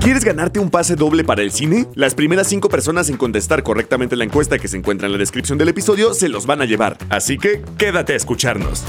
¿Quieres ganarte un pase doble para el cine? Las primeras cinco personas en contestar correctamente la encuesta que se encuentra en la descripción del episodio se los van a llevar. Así que quédate a escucharnos.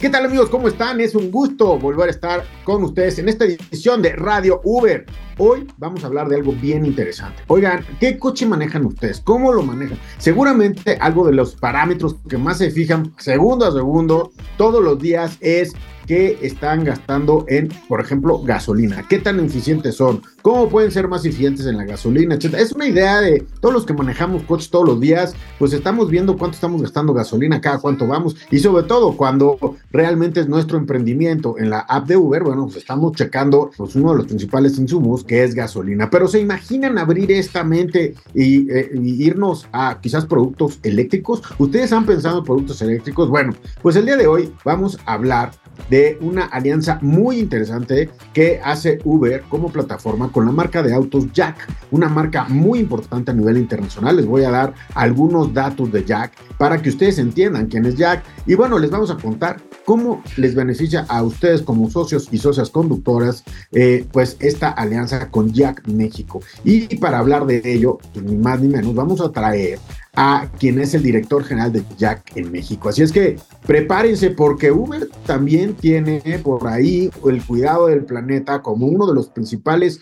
¿Qué tal amigos? ¿Cómo están? Es un gusto volver a estar con ustedes en esta edición de Radio Uber. Hoy vamos a hablar de algo bien interesante. Oigan, ¿qué coche manejan ustedes? ¿Cómo lo manejan? Seguramente algo de los parámetros que más se fijan segundo a segundo todos los días es que están gastando en, por ejemplo, gasolina. ¿Qué tan eficientes son? ¿Cómo pueden ser más eficientes en la gasolina? Etcétera. Es una idea de todos los que manejamos coches todos los días, pues estamos viendo cuánto estamos gastando gasolina, cada cuánto vamos y sobre todo cuando realmente es nuestro emprendimiento en la app de Uber, bueno, pues estamos checando pues uno de los principales insumos que es gasolina. Pero se imaginan abrir esta mente y, eh, y irnos a quizás productos eléctricos. ¿Ustedes han pensado en productos eléctricos? Bueno, pues el día de hoy vamos a hablar de una alianza muy interesante que hace Uber como plataforma con la marca de autos Jack, una marca muy importante a nivel internacional. Les voy a dar algunos datos de Jack para que ustedes entiendan quién es Jack. Y bueno, les vamos a contar cómo les beneficia a ustedes como socios y socias conductoras, eh, pues esta alianza con Jack México. Y para hablar de ello, pues, ni más ni menos, vamos a traer a quien es el director general de Jack en México. Así es que prepárense porque Uber también tiene por ahí el cuidado del planeta como uno de los principales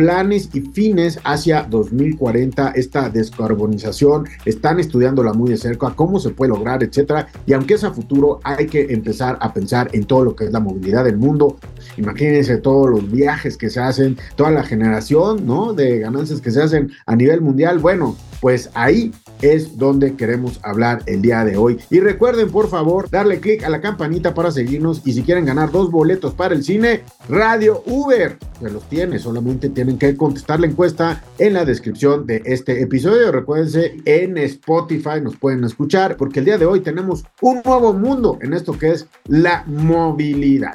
planes y fines hacia 2040, esta descarbonización, están estudiándola muy de cerca, cómo se puede lograr, etcétera. Y aunque es a futuro, hay que empezar a pensar en todo lo que es la movilidad del mundo. Imagínense todos los viajes que se hacen, toda la generación, ¿no? De ganancias que se hacen a nivel mundial. Bueno, pues ahí es donde queremos hablar el día de hoy. Y recuerden, por favor, darle clic a la campanita para seguirnos y si quieren ganar dos boletos para el cine, Radio Uber, se los tiene, solamente tienen que contestar la encuesta en la descripción de este episodio. Recuérdense, en Spotify nos pueden escuchar porque el día de hoy tenemos un nuevo mundo en esto que es la movilidad.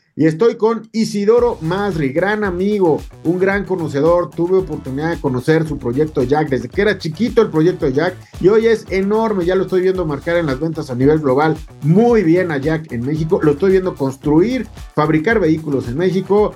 Y estoy con Isidoro Masri, gran amigo, un gran conocedor. Tuve oportunidad de conocer su proyecto Jack desde que era chiquito el proyecto Jack y hoy es enorme. Ya lo estoy viendo marcar en las ventas a nivel global muy bien a Jack en México. Lo estoy viendo construir, fabricar vehículos en México.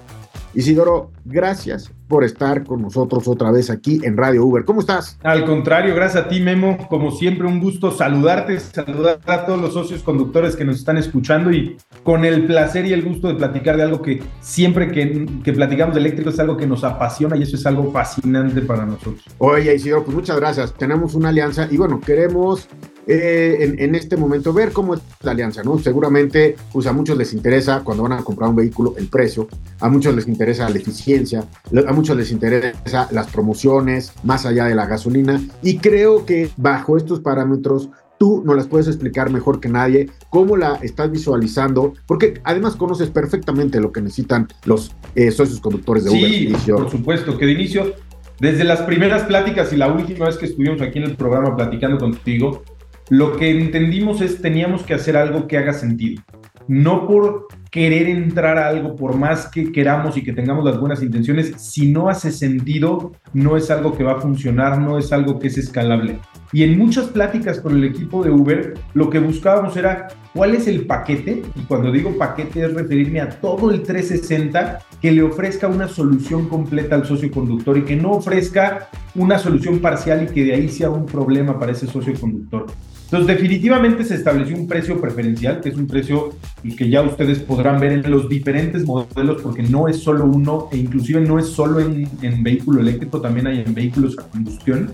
Isidoro, gracias por estar con nosotros otra vez aquí en Radio Uber. ¿Cómo estás? Al contrario, gracias a ti, Memo. Como siempre, un gusto saludarte, saludar a todos los socios conductores que nos están escuchando y con el placer y el gusto de platicar de algo que siempre que, que platicamos de eléctrico es algo que nos apasiona y eso es algo fascinante para nosotros. Oye, Isidoro, pues muchas gracias. Tenemos una alianza y bueno, queremos eh, en, en, este momento ver cómo es la alianza, ¿no? Seguramente pues a muchos les interesa cuando van a comprar un vehículo el precio, a muchos les interesa la eficiencia, a muchos les interesa las promociones más allá de la gasolina y creo que bajo estos parámetros tú nos las puedes explicar mejor que nadie, cómo la estás visualizando, porque además conoces perfectamente lo que necesitan los eh, socios conductores de Uber. Sí, por supuesto, que de inicio, desde las primeras pláticas y la última vez que estuvimos aquí en el programa platicando contigo, lo que entendimos es teníamos que hacer algo que haga sentido. No por querer entrar a algo, por más que queramos y que tengamos las buenas intenciones, si no hace sentido, no es algo que va a funcionar, no es algo que es escalable. Y en muchas pláticas con el equipo de Uber, lo que buscábamos era cuál es el paquete, y cuando digo paquete es referirme a todo el 360 que le ofrezca una solución completa al socio conductor y que no ofrezca una solución parcial y que de ahí sea un problema para ese socio conductor. Entonces, definitivamente se estableció un precio preferencial, que es un precio que ya ustedes podrán ver en los diferentes modelos, porque no es solo uno, e inclusive no es solo en, en vehículo eléctrico, también hay en vehículos a combustión.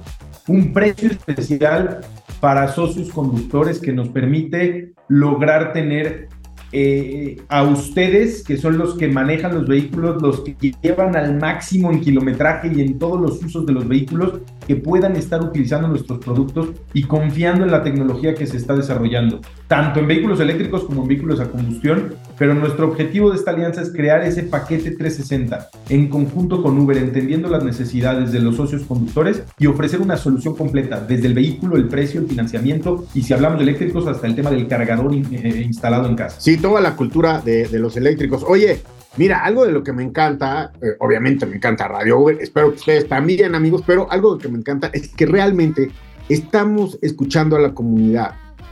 Un precio especial para socios conductores que nos permite lograr tener eh, a ustedes, que son los que manejan los vehículos, los que llevan al máximo en kilometraje y en todos los usos de los vehículos, que puedan estar utilizando nuestros productos y confiando en la tecnología que se está desarrollando. tanto en vehículos eléctricos como en vehículos a combustión, pero nuestro objetivo de esta alianza es crear ese paquete 360 en conjunto con Uber, entendiendo las necesidades de los socios conductores y ofrecer una solución completa, desde el vehículo, el precio, el financiamiento y si hablamos de eléctricos hasta el tema del cargador eh, instalado en casa. Sí, toda la cultura de, de los eléctricos. Oye, Mira, algo de lo que me encanta, eh, obviamente me encanta Radio Uber, espero que ustedes también, amigos, pero algo de lo que me encanta es que realmente estamos escuchando a la comunidad.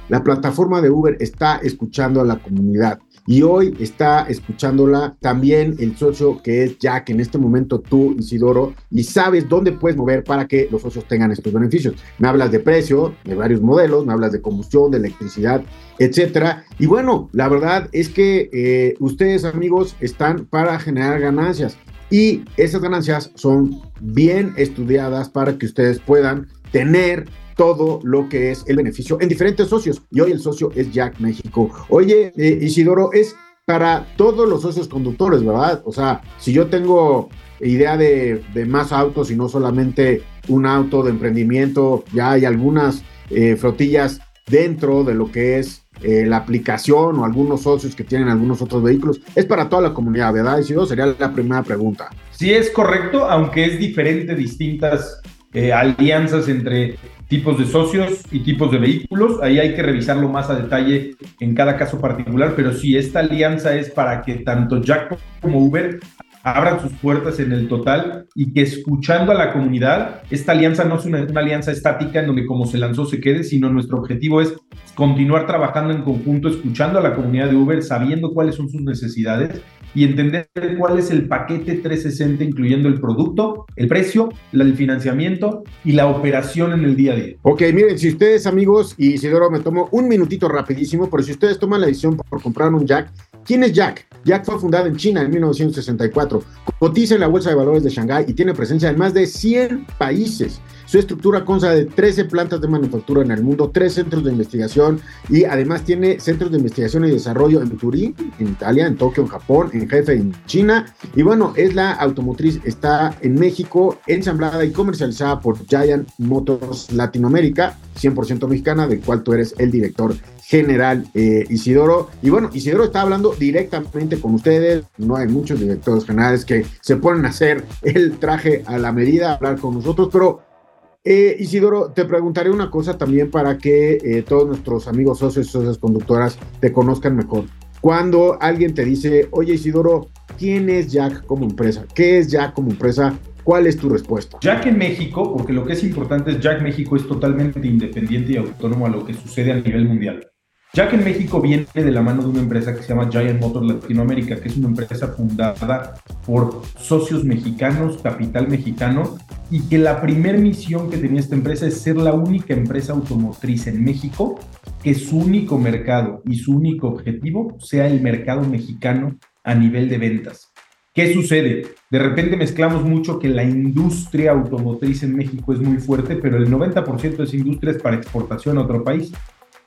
La plataforma de Uber está escuchando a la comunidad y hoy está escuchándola también el socio que es Jack, en este momento tú, Isidoro, y sabes dónde puedes mover para que los socios tengan estos beneficios. Me hablas de precio, de varios modelos, me hablas de combustión, de electricidad, etcétera. Y bueno, la verdad es que eh, ustedes, amigos, están para generar ganancias y esas ganancias son bien estudiadas para que ustedes puedan tener todo lo que es el beneficio en diferentes socios. Y hoy el socio es Jack México. Oye, eh, Isidoro, es para todos los socios conductores, ¿verdad? O sea, si yo tengo idea de, más autos y no solamente un auto de emprendimiento, ya hay algunas eh, flotillas dentro de lo que es eh, la aplicación o algunos socios que tienen algunos otros vehículos. Es para toda la comunidad, ¿verdad? Isidoro, sería la primera pregunta. Sí, es correcto, aunque es diferente, distintas alianzas entre tipos de socios y tipos de vehículos. Ahí hay que revisarlo más a detalle en cada caso particular, pero sí, esta alianza es para que tanto Jack como Uber abran sus puertas en el total y que escuchando a la comunidad, esta alianza no es una, una, alianza estática en donde como se lanzó se quede, sino nuestro objetivo es continuar trabajando en conjunto, escuchando a la comunidad de Uber, sabiendo cuáles son sus necesidades y entender cuál es el paquete 360, incluyendo el producto, el precio, el financiamiento y la operación en el día a día. Ok, miren, si ustedes amigos, y Isidoro me tomo un minutito rapidísimo, pero si ustedes toman la decisión por comprar un Jack, ¿quién es Jack? Jack fue fundada en China en 1964, cotiza en la Bolsa de Valores de Shanghái y tiene presencia en más de 100 países. Su estructura consta de 13 plantas de manufactura en el mundo, 3 centros de investigación y además tiene centros de investigación y desarrollo en Turín, en Italia, en Tokio, en Japón, en Jefe, en China. Y bueno, es la automotriz, está en México, ensamblada y comercializada por Giant Motors Latinoamérica, 100% mexicana, del cual tú eres el director general eh, Isidoro. Y bueno, Isidoro está hablando directamente con ustedes. No hay muchos directores generales que se ponen a hacer el traje a la medida, hablar con nosotros, pero eh, Isidoro, te preguntaré una cosa también para que eh, todos nuestros amigos socios y socias conductoras te conozcan mejor. Cuando alguien te dice, oye Isidoro, ¿quién es Jack como empresa? ¿Qué es Jack como empresa? ¿Cuál es tu respuesta? Jack en México, porque lo que es importante es Jack México es totalmente independiente y autónomo a lo que sucede a nivel mundial. Jack en México viene de la mano de una empresa que se llama Giant Motors Latinoamérica, que es una empresa fundada por socios mexicanos, capital mexicano, y que la primer misión que tenía esta empresa es ser la única empresa automotriz en México que su único mercado y su único objetivo sea el mercado mexicano a nivel de ventas. ¿Qué sucede? De repente mezclamos mucho que la industria automotriz en México es muy fuerte, pero el 90% de esa industria es para exportación a otro país.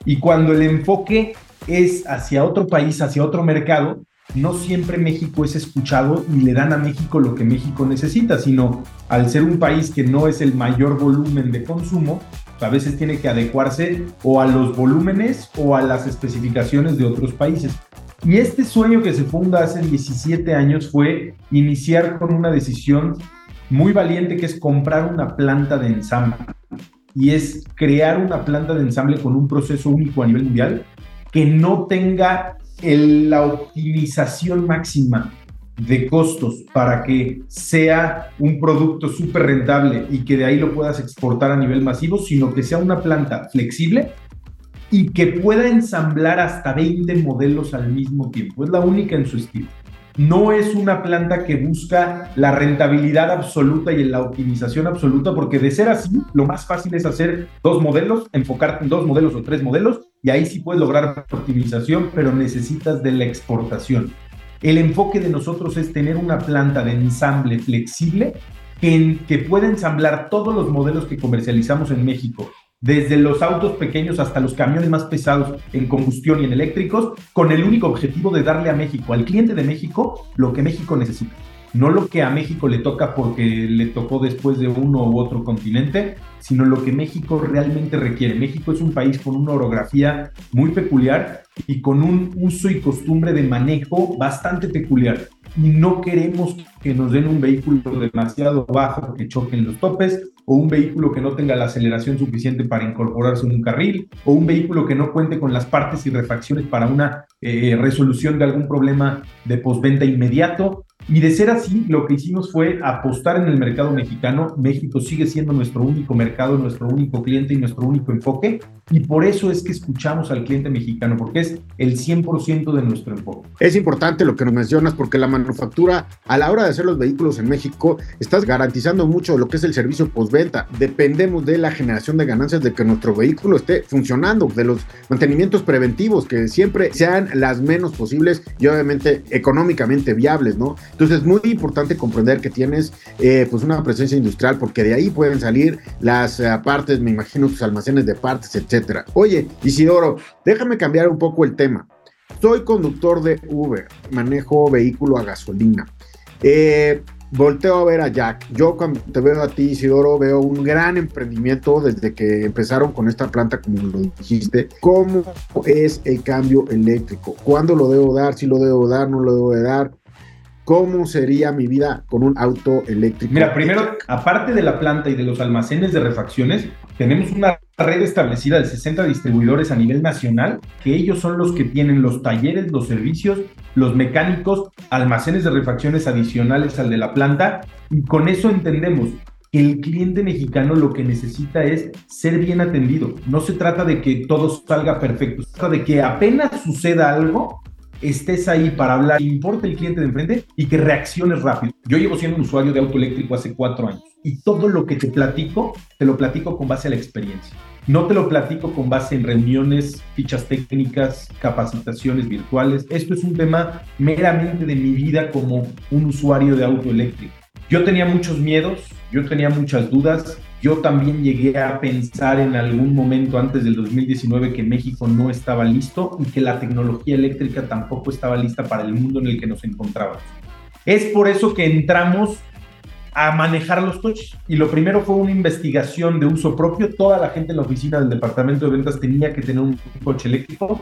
Y cuando el enfoque es hacia otro país, hacia otro mercado, no siempre México es escuchado y le dan a México lo que México necesita, sino al ser un país que no es el mayor volumen de consumo, a veces tiene que adecuarse o a los volúmenes o a las especificaciones de otros países. Y este sueño que se funda hace 17 años fue iniciar con una decisión muy valiente que es comprar una planta de ensamble y es crear una planta de ensamble con un proceso único a nivel mundial que no tenga la optimización máxima de costos para que sea un producto súper rentable y que de ahí lo puedas exportar a nivel masivo, sino que sea una planta flexible y que pueda ensamblar hasta 20 modelos al mismo tiempo. Es la única en su estilo no es una planta que busca la rentabilidad absoluta y la optimización absoluta, porque de ser así, lo más fácil es hacer dos modelos, enfocarte en dos modelos o tres modelos, y ahí sí puedes lograr optimización, pero necesitas de la exportación. El enfoque de nosotros es tener una planta de ensamble flexible que, que pueda ensamblar todos los modelos que comercializamos en México desde los autos pequeños hasta los camiones más pesados en combustión y en eléctricos, con el único objetivo de darle a México, al cliente de México, lo que México necesita. no lo que a México le toca porque le tocó después de uno u otro continente, sino lo que México realmente requiere. México es un país con una orografía muy peculiar y con un uso y costumbre de manejo bastante peculiar. Y no queremos que nos den un vehículo demasiado bajo que choquen los topes, o un vehículo que no tenga la aceleración suficiente para incorporarse en un carril, o un vehículo que no cuente con las partes y refacciones para una eh, resolución de algún problema de postventa inmediato. Y de ser así, lo que hicimos fue apostar en el mercado mexicano. México sigue siendo nuestro único mercado, nuestro único cliente y nuestro único enfoque. Y por eso es que escuchamos al cliente mexicano, porque es el 100% de nuestro enfoque. Es importante lo que nos mencionas, porque la manufactura, a la hora de hacer los vehículos en México, estás garantizando mucho lo que es el servicio postventa. Dependemos de la generación de ganancias de que nuestro vehículo esté funcionando, de los mantenimientos preventivos, que siempre sean las menos posibles y obviamente económicamente viables, ¿no? Entonces es muy importante comprender que tienes eh, pues una presencia industrial porque de ahí pueden salir las eh, partes, me imagino tus almacenes de partes, etcétera. Oye, Isidoro, déjame cambiar un poco el tema. Soy conductor de Uber, manejo vehículo a gasolina. Eh, volteo a ver a Jack. Yo cuando te veo a ti, Isidoro, veo un gran emprendimiento desde que empezaron con esta planta, como lo dijiste. ¿Cómo es el cambio eléctrico? ¿Cuándo lo debo dar? ¿Si lo debo dar? ¿No lo debo de dar? ¿Cómo sería mi vida con un auto eléctrico? Mira, primero, aparte de la planta y de los almacenes de refacciones, tenemos una red establecida de 60 distribuidores a nivel nacional, que ellos son los que tienen los talleres, los servicios, los mecánicos, almacenes de refacciones adicionales al de la planta, y con eso entendemos que el cliente mexicano lo que necesita es ser bien atendido. No se trata de que todo salga perfecto, se trata de que apenas suceda algo, estés ahí para hablar, importa el cliente de enfrente y que reacciones rápido. Yo llevo siendo un usuario de auto eléctrico hace cuatro años y todo lo que te platico, te lo platico con base a la experiencia. No te lo platico con base en reuniones, fichas técnicas, capacitaciones virtuales. Esto es un tema meramente de mi vida como un usuario de auto eléctrico. Yo tenía muchos miedos, yo tenía muchas dudas, yo también llegué a pensar en algún momento antes del 2019 que México no estaba listo y que la tecnología eléctrica tampoco estaba lista para el mundo en el que nos encontrábamos. Es por eso que entramos a manejar los coches. Y lo primero fue una investigación de uso propio. Toda la gente en la oficina del departamento de ventas tenía que tener un coche eléctrico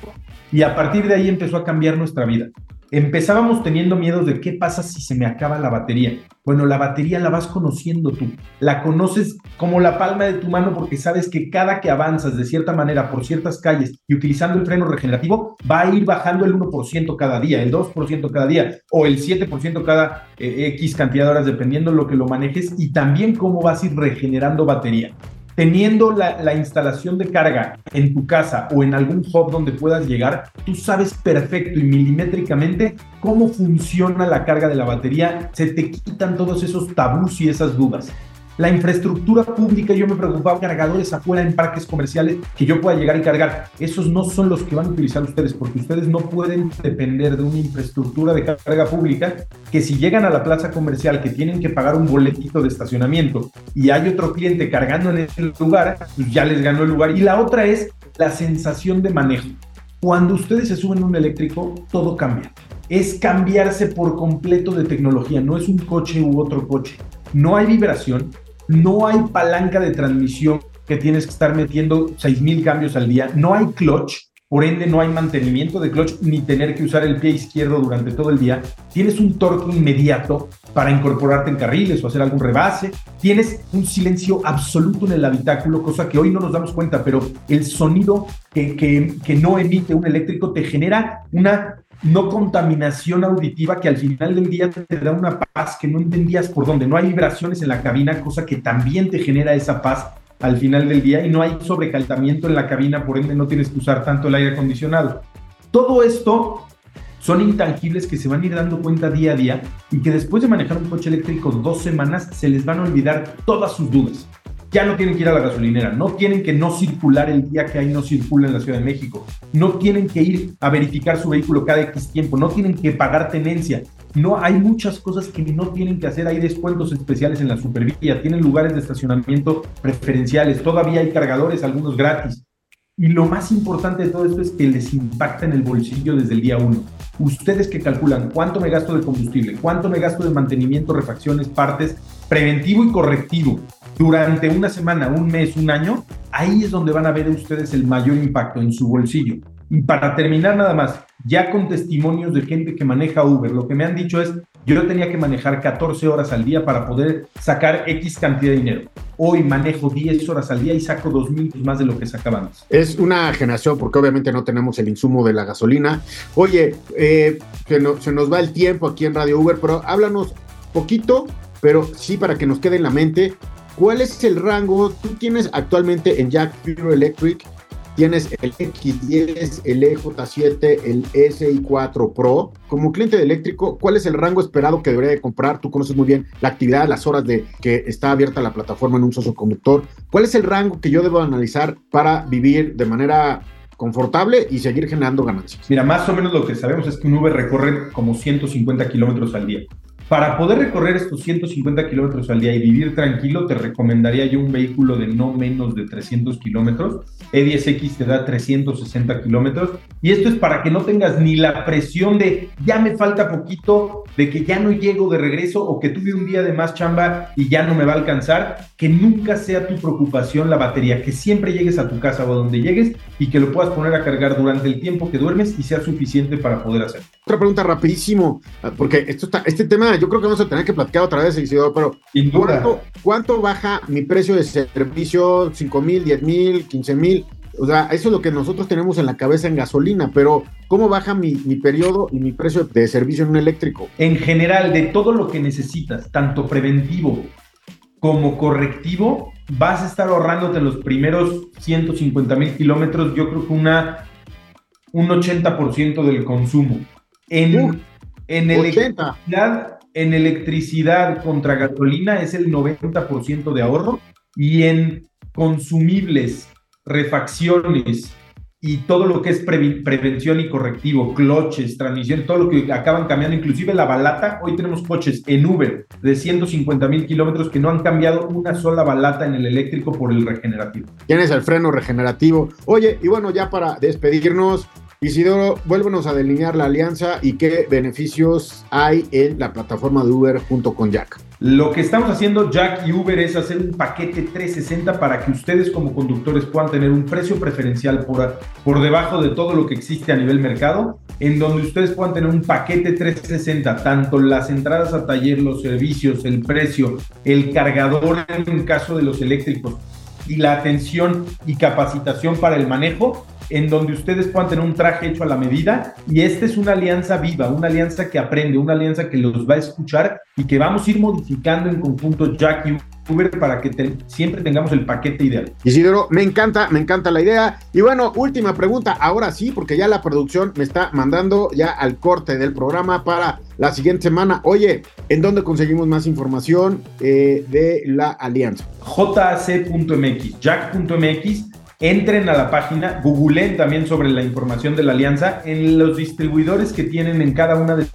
y a partir de ahí empezó a cambiar nuestra vida. Empezábamos teniendo miedo de qué pasa si se me acaba la batería. Bueno, la batería la vas conociendo tú. La conoces como la palma de tu mano porque sabes que cada que avanzas de cierta manera por ciertas calles y utilizando el freno regenerativo, va a ir bajando el 1% cada día, el 2% cada día o el 7% cada eh, X cantidad de horas, dependiendo lo que lo manejes y también cómo vas a ir regenerando batería teniendo la, instalación de carga en tu casa o en algún hub donde puedas llegar, tú sabes perfecto y milimétricamente cómo funciona la carga de la batería, se te quitan todos esos tabús y esas dudas la infraestructura pública, yo me preocupaba cargadores afuera en parques comerciales que yo pueda llegar y cargar. Esos no son los que van a utilizar ustedes, porque ustedes no pueden depender de una infraestructura de carga pública que si llegan a la plaza comercial que tienen que pagar un boletito de estacionamiento y hay otro cliente cargando en ese lugar, pues ya les ganó el lugar. Y la otra es la sensación de manejo. Cuando ustedes se suben a un eléctrico, todo cambia. Es cambiarse por completo de tecnología, no es un coche u otro coche. No hay vibración, no hay palanca de transmisión que tienes que estar metiendo 6.000 cambios al día, no hay clutch, por ende no hay mantenimiento de clutch ni tener que usar el pie izquierdo durante todo el día. Tienes un torque inmediato para incorporarte en carriles o hacer algún rebase. Tienes un silencio absoluto en el habitáculo, cosa que hoy no nos damos cuenta, pero el sonido que, no emite un eléctrico te genera una no contaminación auditiva que al final del día te da una paz que no entendías por dónde. No hay vibraciones en la cabina, cosa que también te genera esa paz al final del día y no hay sobrecalentamiento en la cabina, por ende no tienes que usar tanto el aire acondicionado. Todo esto son intangibles que se van a ir dando cuenta día a día y que después de manejar un coche eléctrico dos semanas se les van a olvidar todas sus dudas ya no tienen que ir a la gasolinera, no tienen que no circular el día que ahí no circula en la Ciudad de México, no tienen que ir a verificar su vehículo cada X tiempo, no tienen que pagar tenencia, no hay muchas cosas que no tienen que hacer, hay descuentos especiales en la supervía, tienen lugares de estacionamiento preferenciales, todavía hay cargadores, algunos gratis. Y lo más importante de todo esto es que les impacta en el bolsillo desde el día uno. Ustedes que calculan cuánto me gasto de combustible, cuánto me gasto de mantenimiento, refacciones, partes, preventivo y correctivo durante una semana, un mes, un año, ahí es donde van a ver ustedes el mayor impacto en su bolsillo. Y para terminar nada más, ya con testimonios de gente que maneja Uber, lo que me han dicho es, yo tenía que manejar 14 horas al día para poder sacar X cantidad de dinero. Hoy manejo 10 horas al día y saco 2 mil más de lo que sacaba antes. Es una generación porque obviamente no tenemos el insumo de la gasolina. Oye, eh, se, se nos va el tiempo aquí en Radio Uber, pero háblanos poquito, pero sí para que nos quede en la mente. ¿Cuál es el rango? Tú tienes actualmente en Jack Pure Electric tienes el X10, el EJ7, el SI4 Pro. Como cliente de eléctrico, ¿cuál es el rango esperado que debería de comprar? Tú conoces muy bien la actividad, las horas de que está abierta la plataforma en un socio conductor. ¿Cuál es el rango que yo debo analizar para vivir de manera confortable y seguir generando ganancias? Mira, más o menos lo que sabemos es que un Uber recorre como 150 kilómetros al día. Para poder recorrer estos 150 kilómetros al día y vivir tranquilo, te recomendaría yo un vehículo de no menos de 300 kilómetros. E10X te da 360 kilómetros. Y esto es para que no tengas ni la presión de ya me falta poquito, de que ya no llego de regreso o que tuve un día de más chamba y ya no me va a alcanzar. Que nunca sea tu preocupación la batería, que siempre llegues a tu casa o a donde llegues y que lo puedas poner a cargar durante el tiempo que duermes y sea suficiente para poder hacerlo. Otra pregunta rapidísimo, porque esto está, este tema yo creo que vamos a tener que platicar otra vez, Isidoro, pero ¿cuánto, ¿cuánto, baja mi precio de servicio? ¿5 mil, 10 mil, 15 mil? O sea, eso es lo que nosotros tenemos en la cabeza en gasolina, pero ¿cómo baja mi, mi, periodo y mi precio de servicio en un eléctrico? En general, de todo lo que necesitas, tanto preventivo como correctivo, vas a estar ahorrándote los primeros 150 mil kilómetros, yo creo que una, un 80% del consumo. En, en electricidad, en electricidad contra gasolina es el 90% de ahorro y en consumibles, refacciones y todo lo que es prevención y correctivo, cloches, transmisión, todo lo que acaban cambiando, inclusive la balata. Hoy tenemos coches en Uber de 150 mil kilómetros que no han cambiado una sola balata en el eléctrico por el regenerativo. Tienes el freno regenerativo. Oye, y bueno, ya para despedirnos, Isidoro, vuélvenos a delinear la alianza y qué beneficios hay en la plataforma de Uber junto con Jack. Lo que estamos haciendo Jack y Uber es hacer un paquete 360 para que ustedes como conductores puedan tener un precio preferencial por, por debajo de todo lo que existe a nivel mercado, en donde ustedes puedan tener un paquete 360, tanto las entradas a taller, los servicios, el precio, el cargador en caso de los eléctricos y la atención y capacitación para el manejo, en donde ustedes puedan tener un traje hecho a la medida y esta es una alianza viva, una alianza que aprende, una alianza que los va a escuchar y que vamos a ir modificando en conjunto Jack y Uber para que siempre tengamos el paquete ideal. Isidoro, me encanta, me encanta la idea. Y bueno, última pregunta, ahora sí, porque ya la producción me está mandando ya al corte del programa para la siguiente semana. Oye, ¿en dónde conseguimos más información eh, de la alianza? jac.mx, jack.mx entren a la página, googleen también sobre la información de la alianza. En los distribuidores que tienen en cada una de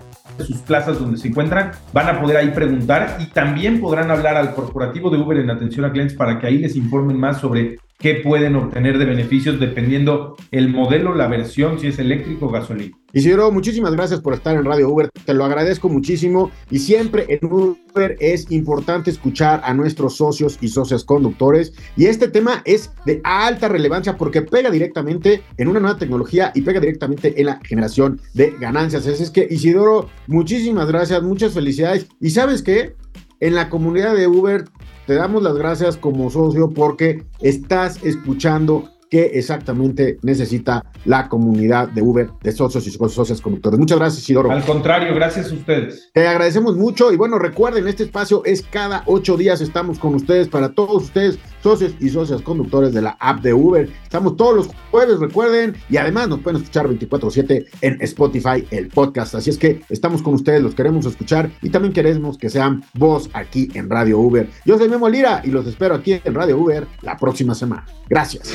sus plazas donde se encuentran, van a poder ahí preguntar y también podrán hablar al corporativo de Uber en atención a clientes para que ahí les informen más sobre qué pueden obtener de beneficios dependiendo el modelo, la versión, si es eléctrico o gasolina. Isidro, muchísimas gracias por estar en Radio Uber, te lo agradezco muchísimo. Y siempre en Uber es importante escuchar a nuestros socios y socias conductores. Y este tema es de alta relevancia porque pega directamente en una nueva tecnología y pega directamente en la generación de ganancias. Así es que Isidoro, muchísimas gracias, muchas felicidades. Y sabes qué, en la comunidad de Uber te damos las gracias como socio porque estás escuchando qué exactamente necesita la comunidad de Uber, de socios y socios conductores. Muchas gracias, Isidoro. Al contrario, gracias a ustedes. Te agradecemos mucho y bueno, recuerden, este espacio es cada ocho días, estamos con ustedes para todos ustedes, socios y socias conductores de la app de Uber. Estamos todos los jueves, recuerden, y además nos pueden escuchar 24/7 en Spotify, el podcast. Así es que estamos con ustedes, los queremos escuchar y también queremos que sean voz aquí en Radio Uber. Yo soy Memo Lira y los espero aquí en Radio Uber la próxima semana. Gracias.